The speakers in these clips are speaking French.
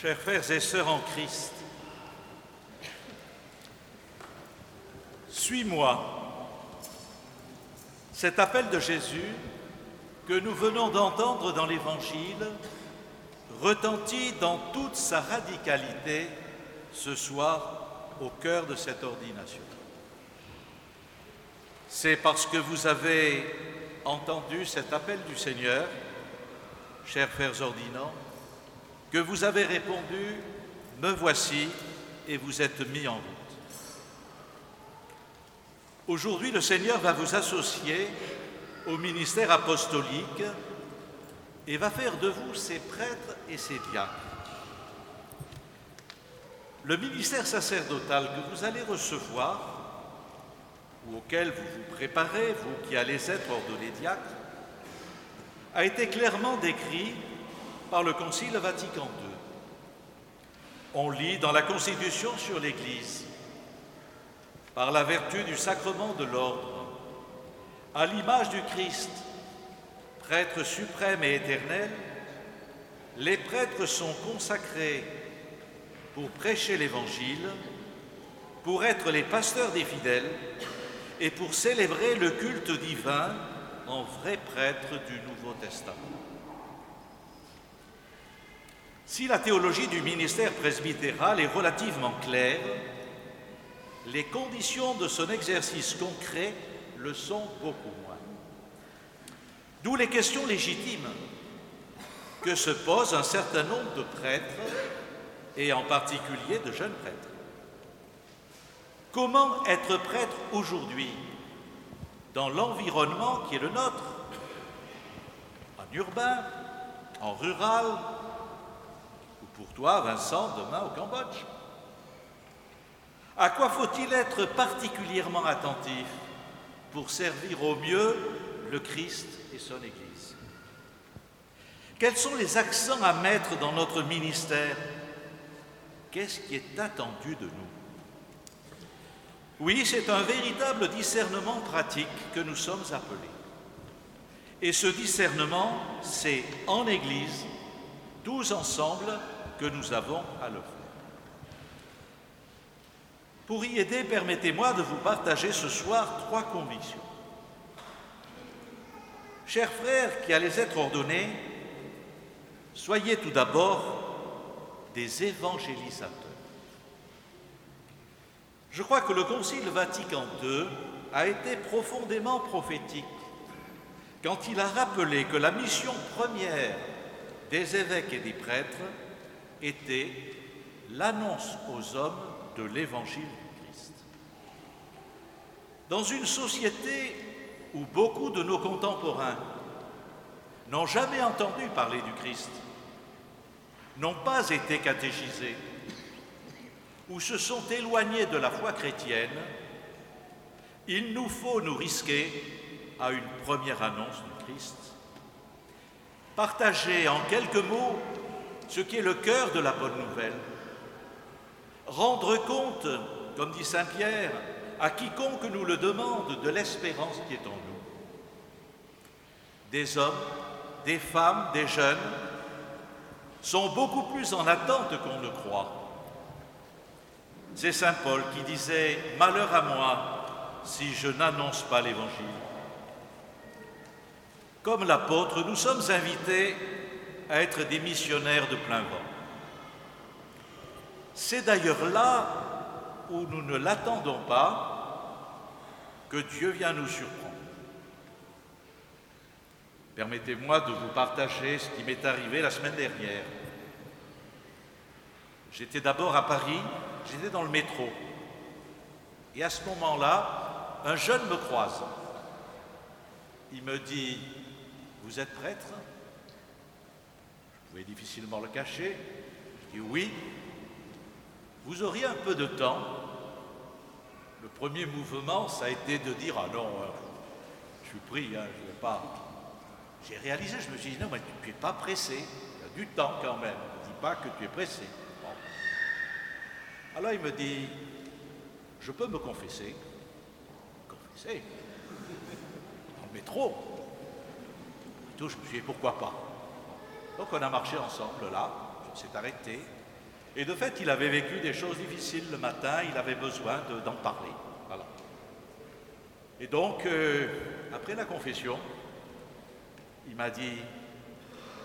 Chers frères et sœurs en Christ, suis-moi. Cet appel de Jésus que nous venons d'entendre dans l'Évangile retentit dans toute sa radicalité ce soir au cœur de cette ordination. C'est parce que vous avez entendu cet appel du Seigneur, chers frères ordinants, que vous avez répondu Me voici et vous êtes mis en route. Aujourd'hui, le Seigneur va vous associer au ministère apostolique et va faire de vous ses prêtres et ses diacres. Le ministère sacerdotal que vous allez recevoir, ou auquel vous vous préparez, vous qui allez être ordonnés diacres, a été clairement décrit par le Concile Vatican II. On lit dans la Constitution sur l'Église, par la vertu du sacrement de l'ordre, à l'image du Christ, prêtre suprême et éternel, les prêtres sont consacrés pour prêcher l'Évangile, pour être les pasteurs des fidèles et pour célébrer le culte divin en vrais prêtres du Nouveau Testament. Si la théologie du ministère presbytéral est relativement claire, les conditions de son exercice concret le sont beaucoup moins. D'où les questions légitimes que se posent un certain nombre de prêtres, et en particulier de jeunes prêtres. Comment être prêtre aujourd'hui dans l'environnement qui est le nôtre, en urbain, en rural, pour toi, Vincent, demain au Cambodge. À quoi faut-il être particulièrement attentif pour servir au mieux le Christ et son Église? Quels sont les accents à mettre dans notre ministère? Qu'est-ce qui est attendu de nous? Oui, c'est un véritable discernement pratique que nous sommes appelés. Et ce discernement, c'est en Église, tous ensemble, que nous avons à le faire. Pour y aider, permettez-moi de vous partager ce soir trois convictions. Chers frères qui allez être ordonnés, soyez tout d'abord des évangélisateurs. Je crois que le Concile Vatican II a été profondément prophétique quand il a rappelé que la mission première des évêques et des prêtres était l'annonce aux hommes de l'évangile du Christ. Dans une société où beaucoup de nos contemporains n'ont jamais entendu parler du Christ, n'ont pas été catéchisés, ou se sont éloignés de la foi chrétienne, il nous faut nous risquer à une première annonce du Christ. Partager en quelques mots ce qui est le cœur de la bonne nouvelle. Rendre compte, comme dit Saint Pierre, à quiconque nous le demande de l'espérance qui est en nous. Des hommes, des femmes, des jeunes sont beaucoup plus en attente qu'on ne croit. C'est Saint Paul qui disait ⁇ Malheur à moi si je n'annonce pas l'Évangile ⁇ Comme l'apôtre, nous sommes invités à être des missionnaires de plein vent. C'est d'ailleurs là où nous ne l'attendons pas que Dieu vient nous surprendre. Permettez-moi de vous partager ce qui m'est arrivé la semaine dernière. J'étais d'abord à Paris, j'étais dans le métro. Et à ce moment-là, un jeune me croise. Il me dit, vous êtes prêtre? Je pouvais difficilement le cacher. Je dis oui. Vous auriez un peu de temps. Le premier mouvement, ça a été de dire, ah non, euh, je suis pris, hein, je ne vais pas. J'ai réalisé, je me suis dit, non, mais tu n'es pas pressé, il y a du temps quand même, ne dis pas que tu es pressé. Alors il me dit, je peux me confesser Confesser? Dans le métro tout, je me suis dit, pourquoi pas? Donc on a marché ensemble là, on s'est arrêté, Et de fait, il avait vécu des choses difficiles le matin, il avait besoin d'en parler. Voilà. Et donc, euh, après la confession, il m'a dit,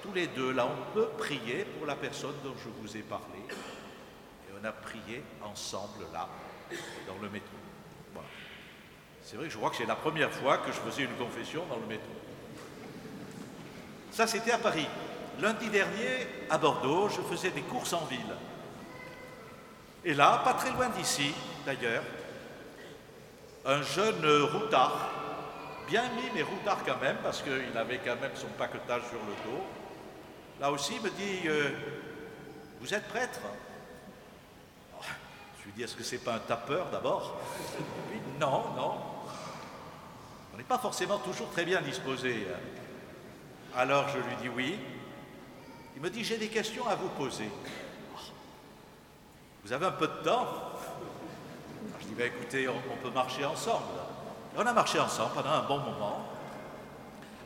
tous les deux, là, on peut prier pour la personne dont je vous ai parlé. Et on a prié ensemble, là, dans le métro. Voilà. C'est vrai que je crois que c'est la première fois que je faisais une confession dans le métro. Ça, c'était à Paris. Lundi dernier, à Bordeaux, je faisais des courses en ville. Et là, pas très loin d'ici, d'ailleurs, un jeune routard, bien mis, mais routard quand même, parce qu'il avait quand même son paquetage sur le dos, là aussi me dit euh, Vous êtes prêtre? Je lui dis Est-ce que c'est pas un tapeur d'abord? Non, non. On n'est pas forcément toujours très bien disposé. Alors je lui dis Oui. Me dit J'ai des questions à vous poser. Vous avez un peu de temps Je dis, ben, écoutez, on, peut marcher ensemble. on a marché ensemble pendant un bon moment.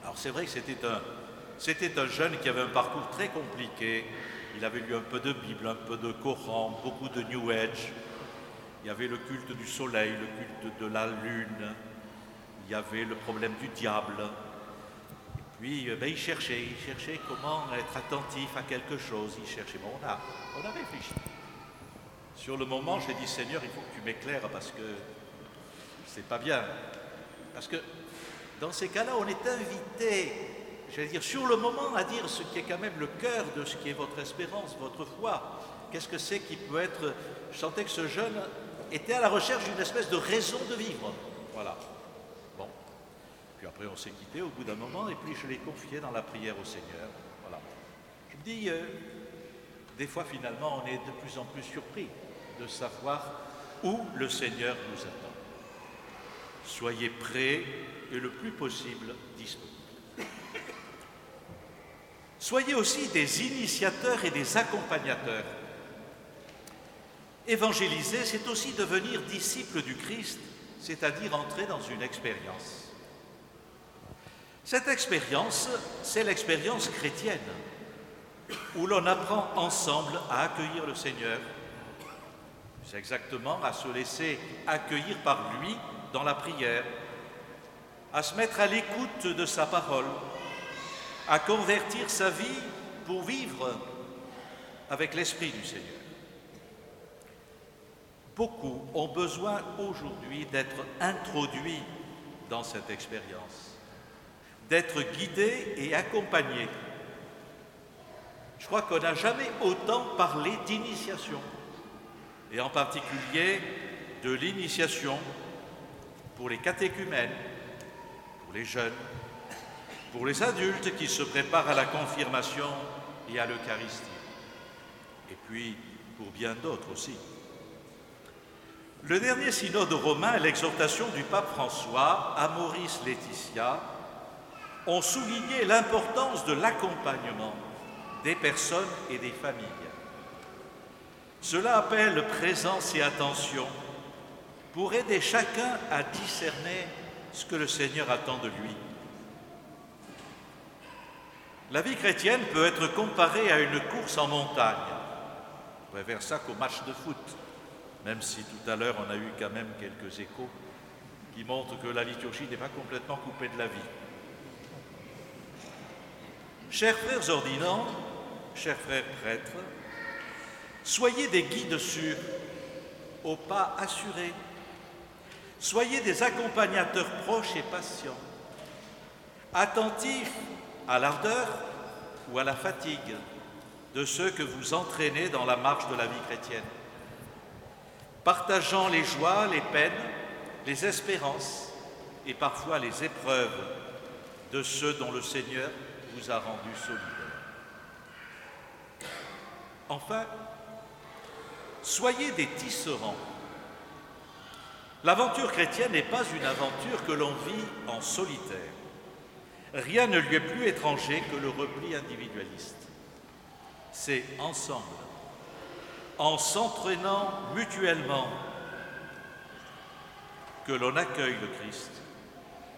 Alors c'est vrai que c'était un, c'était un jeune qui avait un parcours très compliqué. Il avait lu un peu de Bible, un peu de Coran, beaucoup de New Age. Il y avait le culte du soleil, le culte de la lune. Il y avait le problème du diable. Puis, euh, ben, il cherchait, il cherchait comment être attentif à quelque chose. Il cherchait. Bon, on a, on a réfléchi. Sur le moment, j'ai dit Seigneur, il faut que tu m'éclaires parce que c'est pas bien. Parce que dans ces cas-là, on est invité, j'allais dire, sur le moment, à dire ce qui est quand même le cœur de ce qui est votre espérance, votre foi. Qu'est-ce que c'est qui peut être. Je sentais que ce jeune était à la recherche d'une espèce de raison de vivre. Voilà. On s'est quitté au bout d'un moment, et puis je l'ai confié dans la prière au Seigneur. Voilà. Je me dis, euh, des fois, finalement, on est de plus en plus surpris de savoir où le Seigneur nous attend. Soyez prêts et le plus possible disponibles. Soyez aussi des initiateurs et des accompagnateurs. Évangéliser, c'est aussi devenir disciple du Christ, c'est-à-dire entrer dans une expérience. Cette expérience, c'est l'expérience chrétienne, où l'on apprend ensemble à accueillir le Seigneur c'est exactement à se laisser accueillir par lui dans la prière, à se mettre à l'écoute de sa parole, à convertir sa vie pour vivre avec l'Esprit du Seigneur. Beaucoup ont besoin aujourd'hui d'être introduits dans cette expérience, d'être guidés et accompagnés. Je crois qu'on n'a jamais autant parlé d'initiation et en particulier de l'initiation pour les catéchumènes, pour les jeunes, pour les adultes qui se préparent à la confirmation et à l'Eucharistie, et puis pour bien d'autres aussi. Le dernier synode romain et l'exhortation du pape François à Maurice Laetitia ont souligné l'importance de l'accompagnement des personnes et des familles cela appelle présence et attention pour aider chacun à discerner ce que le Seigneur attend de lui. La vie chrétienne peut être comparée à une course en montagne. On préfère ça qu'au match de foot, même si tout à l'heure on a eu quand même quelques échos qui montrent que la liturgie n'est pas complètement coupée de la vie. Chers frères ordinants, chers frères prêtres, Soyez des guides sûrs, au pas assurés. Soyez des accompagnateurs proches et patients, attentifs à l'ardeur ou à la fatigue de ceux que vous entraînez dans la marche de la vie chrétienne, partageant les joies, les peines, les espérances et parfois les épreuves de ceux dont le Seigneur a rendu solidaires. Enfin, Soyez des tisserands. L'aventure chrétienne n'est pas une aventure que l'on vit en solitaire. Rien ne lui est plus étranger que le repli individualiste. C'est ensemble, en s'entraînant mutuellement, que l'on accueille le Christ,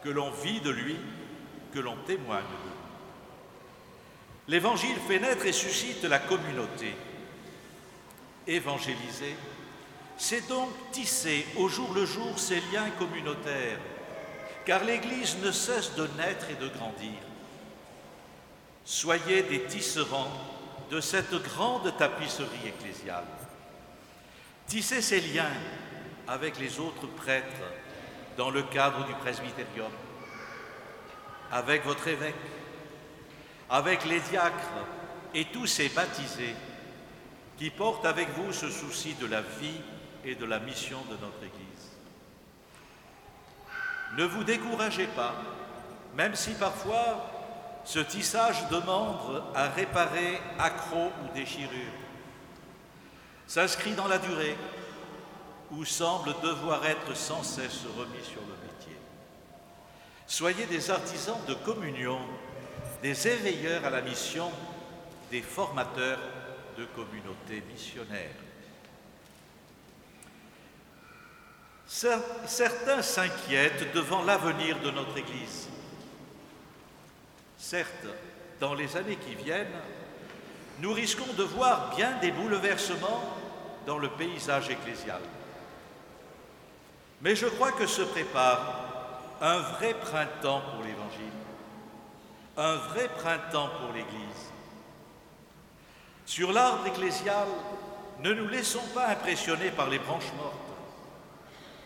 que l'on vit de lui, que l'on témoigne de lui. L'Évangile fait naître et suscite la communauté. évangéliser, c'est donc tisser au jour le jour ces liens communautaires, car l'Église ne cesse de naître et de grandir. Soyez des tisserands de cette grande tapisserie ecclésiale. Tissez ces liens avec les autres prêtres dans le cadre du presbytérium, avec votre évêque, avec les diacres et tous ces baptisés qui portent avec vous ce souci de la vie et de la mission de notre Église. Ne vous découragez pas, même si parfois ce tissage demande à réparer accrocs ou déchirures. S'inscrit dans la durée ou semble devoir être sans cesse remis sur le métier. Soyez des artisans de communion, des éveilleurs à la mission, des formateurs de communautés missionnaires. Certains s'inquiètent devant l'avenir de notre Église. Certes, dans les années qui viennent, nous risquons de voir bien des bouleversements dans le paysage ecclésial. Mais je crois que se prépare un vrai printemps pour l'Évangile, un vrai printemps pour l'Église. Sur l'arbre ecclésial, ne nous laissons pas impressionner par les branches mortes.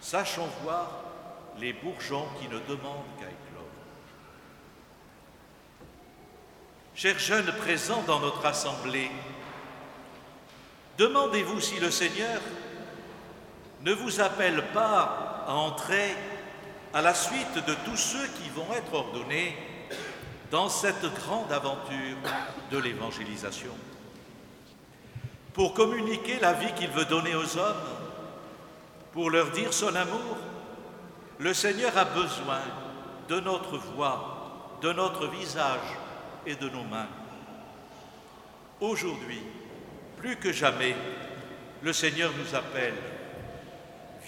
Sachons voir les bourgeons qui ne demandent qu'à éclore. Chers jeunes présents dans notre assemblée, demandez-vous si le Seigneur ne vous appelle pas à entrer à la suite de tous ceux qui vont être ordonnés dans cette grande aventure de l'évangélisation. Pour communiquer la vie qu'il veut donner aux hommes, pour leur dire son amour, le Seigneur a besoin de notre voix, de notre visage et de nos mains. Aujourd'hui, plus que jamais, le Seigneur nous appelle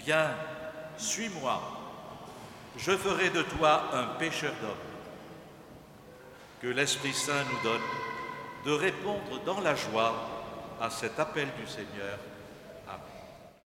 Viens, suis-moi, je ferai de toi un pécheur d'hommes. Que l'Esprit Saint nous donne de répondre dans la joie à cet appel du Seigneur